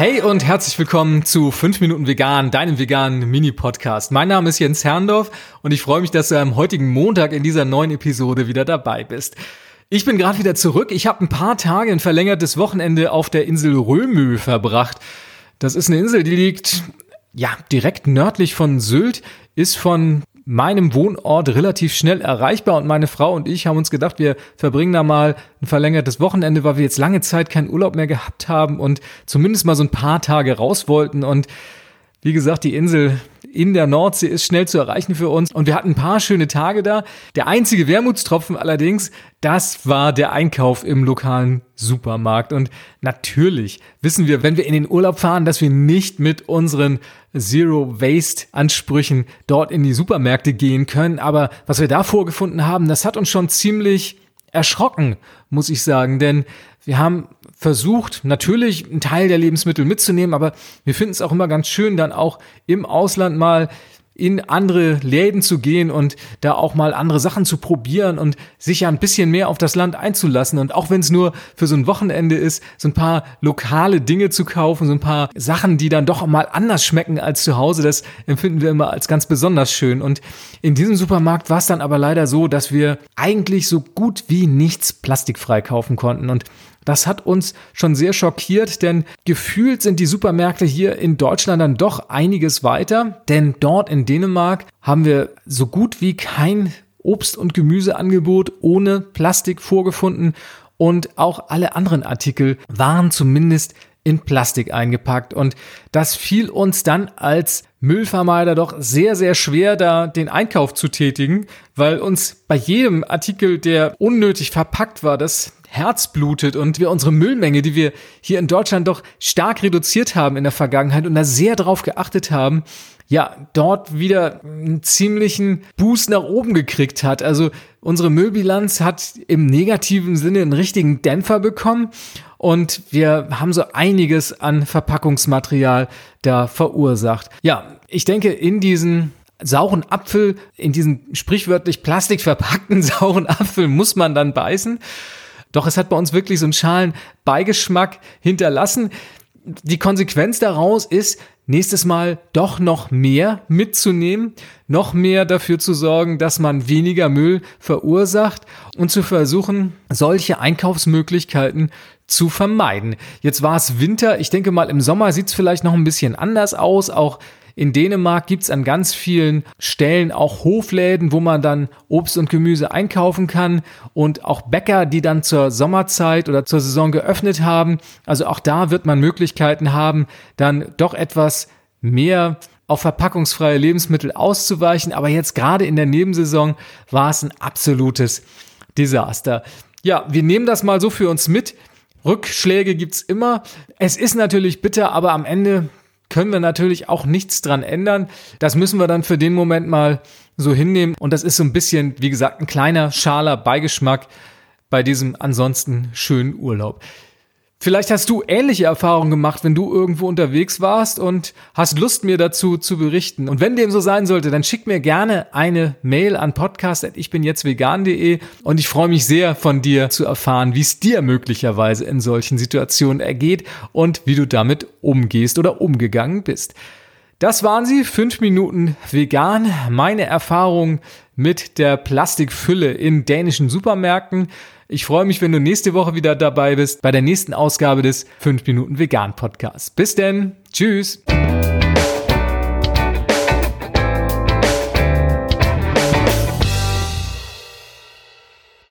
Hey und herzlich willkommen zu 5 Minuten Vegan, deinem veganen Mini-Podcast. Mein Name ist Jens Herndorf und ich freue mich, dass du am heutigen Montag in dieser neuen Episode wieder dabei bist. Ich bin gerade wieder zurück. Ich habe ein paar Tage ein verlängertes Wochenende auf der Insel Römö verbracht. Das ist eine Insel, die liegt ja direkt nördlich von Sylt, ist von meinem Wohnort relativ schnell erreichbar. Und meine Frau und ich haben uns gedacht, wir verbringen da mal ein verlängertes Wochenende, weil wir jetzt lange Zeit keinen Urlaub mehr gehabt haben und zumindest mal so ein paar Tage raus wollten. Und wie gesagt, die Insel in der Nordsee ist schnell zu erreichen für uns und wir hatten ein paar schöne Tage da. Der einzige Wermutstropfen allerdings, das war der Einkauf im lokalen Supermarkt. Und natürlich wissen wir, wenn wir in den Urlaub fahren, dass wir nicht mit unseren Zero Waste Ansprüchen dort in die Supermärkte gehen können. Aber was wir da vorgefunden haben, das hat uns schon ziemlich erschrocken, muss ich sagen, denn wir haben versucht, natürlich einen Teil der Lebensmittel mitzunehmen, aber wir finden es auch immer ganz schön, dann auch im Ausland mal in andere Läden zu gehen und da auch mal andere Sachen zu probieren und sich ja ein bisschen mehr auf das Land einzulassen. Und auch wenn es nur für so ein Wochenende ist, so ein paar lokale Dinge zu kaufen, so ein paar Sachen, die dann doch mal anders schmecken als zu Hause, das empfinden wir immer als ganz besonders schön. Und in diesem Supermarkt war es dann aber leider so, dass wir eigentlich so gut wie nichts plastikfrei kaufen konnten. Und das hat uns schon sehr schockiert, denn gefühlt sind die Supermärkte hier in Deutschland dann doch einiges weiter, denn dort in Dänemark haben wir so gut wie kein Obst- und Gemüseangebot ohne Plastik vorgefunden und auch alle anderen Artikel waren zumindest in Plastik eingepackt. Und das fiel uns dann als Müllvermeider doch sehr, sehr schwer, da den Einkauf zu tätigen, weil uns bei jedem Artikel, der unnötig verpackt war, das Herz blutet und wir unsere Müllmenge, die wir hier in Deutschland doch stark reduziert haben in der Vergangenheit und da sehr drauf geachtet haben, ja, dort wieder einen ziemlichen Boost nach oben gekriegt hat. Also unsere Müllbilanz hat im negativen Sinne einen richtigen Dämpfer bekommen und wir haben so einiges an Verpackungsmaterial da verursacht. Ja, ich denke, in diesen sauren Apfel, in diesen sprichwörtlich plastikverpackten sauren Apfel muss man dann beißen. Doch es hat bei uns wirklich so einen schalen Beigeschmack hinterlassen. Die Konsequenz daraus ist, nächstes Mal doch noch mehr mitzunehmen, noch mehr dafür zu sorgen, dass man weniger Müll verursacht und zu versuchen, solche Einkaufsmöglichkeiten zu vermeiden. Jetzt war es Winter, ich denke mal, im Sommer sieht es vielleicht noch ein bisschen anders aus, auch in Dänemark gibt es an ganz vielen Stellen auch Hofläden, wo man dann Obst und Gemüse einkaufen kann und auch Bäcker, die dann zur Sommerzeit oder zur Saison geöffnet haben. Also auch da wird man Möglichkeiten haben, dann doch etwas mehr auf verpackungsfreie Lebensmittel auszuweichen. Aber jetzt gerade in der Nebensaison war es ein absolutes Desaster. Ja, wir nehmen das mal so für uns mit. Rückschläge gibt's immer. Es ist natürlich bitter, aber am Ende können wir natürlich auch nichts dran ändern. Das müssen wir dann für den Moment mal so hinnehmen. Und das ist so ein bisschen, wie gesagt, ein kleiner, schaler Beigeschmack bei diesem ansonsten schönen Urlaub. Vielleicht hast du ähnliche Erfahrungen gemacht, wenn du irgendwo unterwegs warst und hast Lust, mir dazu zu berichten. Und wenn dem so sein sollte, dann schick mir gerne eine Mail an podcast.ichbinjetztvegan.de und ich freue mich sehr von dir zu erfahren, wie es dir möglicherweise in solchen Situationen ergeht und wie du damit umgehst oder umgegangen bist. Das waren sie, fünf Minuten vegan, meine Erfahrung mit der Plastikfülle in dänischen Supermärkten. Ich freue mich, wenn du nächste Woche wieder dabei bist bei der nächsten Ausgabe des 5 Minuten Vegan Podcasts. Bis denn. Tschüss.